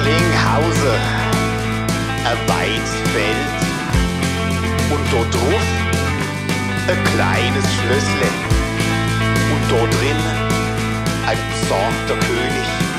Erlinghausen ein weites Feld und dort drauf ein kleines Schlössle und dort drin ein besorgter König.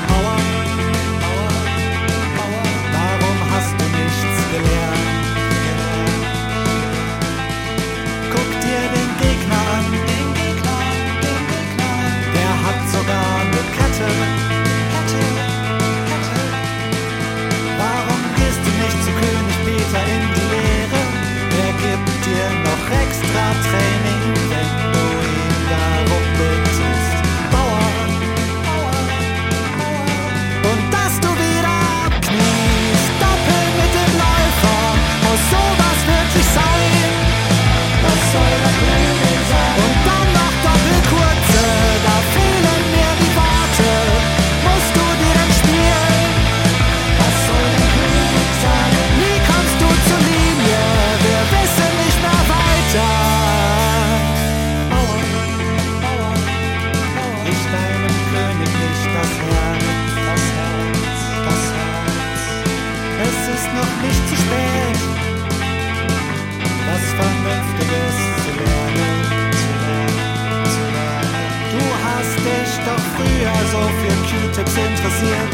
dich doch früher so für Q-Tips interessiert,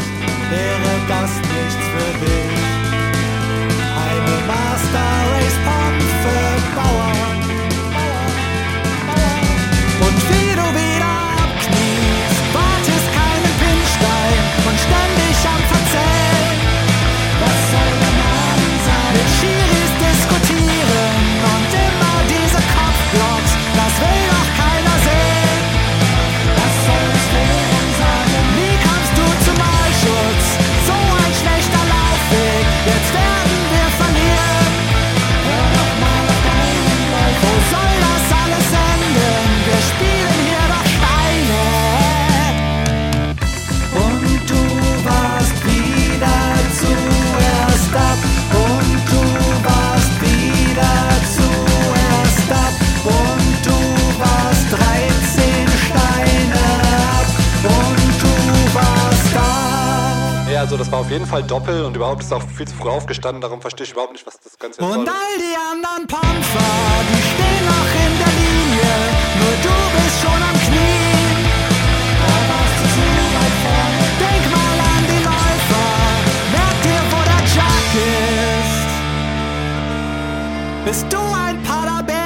wäre das nichts für dich. Also das war auf jeden Fall Doppel und überhaupt ist auch viel zu früh aufgestanden. Darum verstehe ich überhaupt nicht, was das Ganze ist. Und all die anderen Panzer, die stehen noch in der Linie. Nur du bist schon am Knie. Da warst du so weit vorne. Denk mal an die Läufer. Merk dir, wo der Jack ist. Bist du ein Parabell?